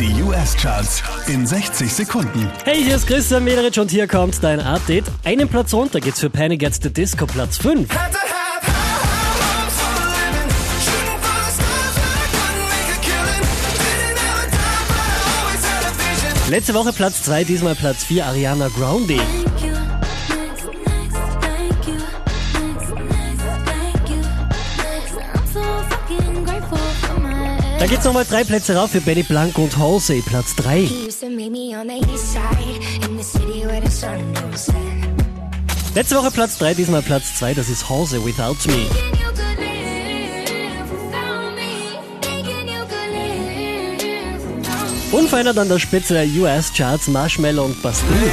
Die US-Charts in 60 Sekunden. Hey, hier ist Christian Mederich und hier kommt dein Update. Einen Platz runter geht's für Panic at the Disco, Platz 5. Letzte Woche Platz 2, diesmal Platz 4, Ariana Grande. Da geht's nochmal drei Plätze rauf für Benny Blanco und Halsey, Platz 3. Letzte Woche Platz 3, diesmal Platz 2, das ist Halsey Without Me. Unverändert an der Spitze der US-Charts Marshmallow und Bastille.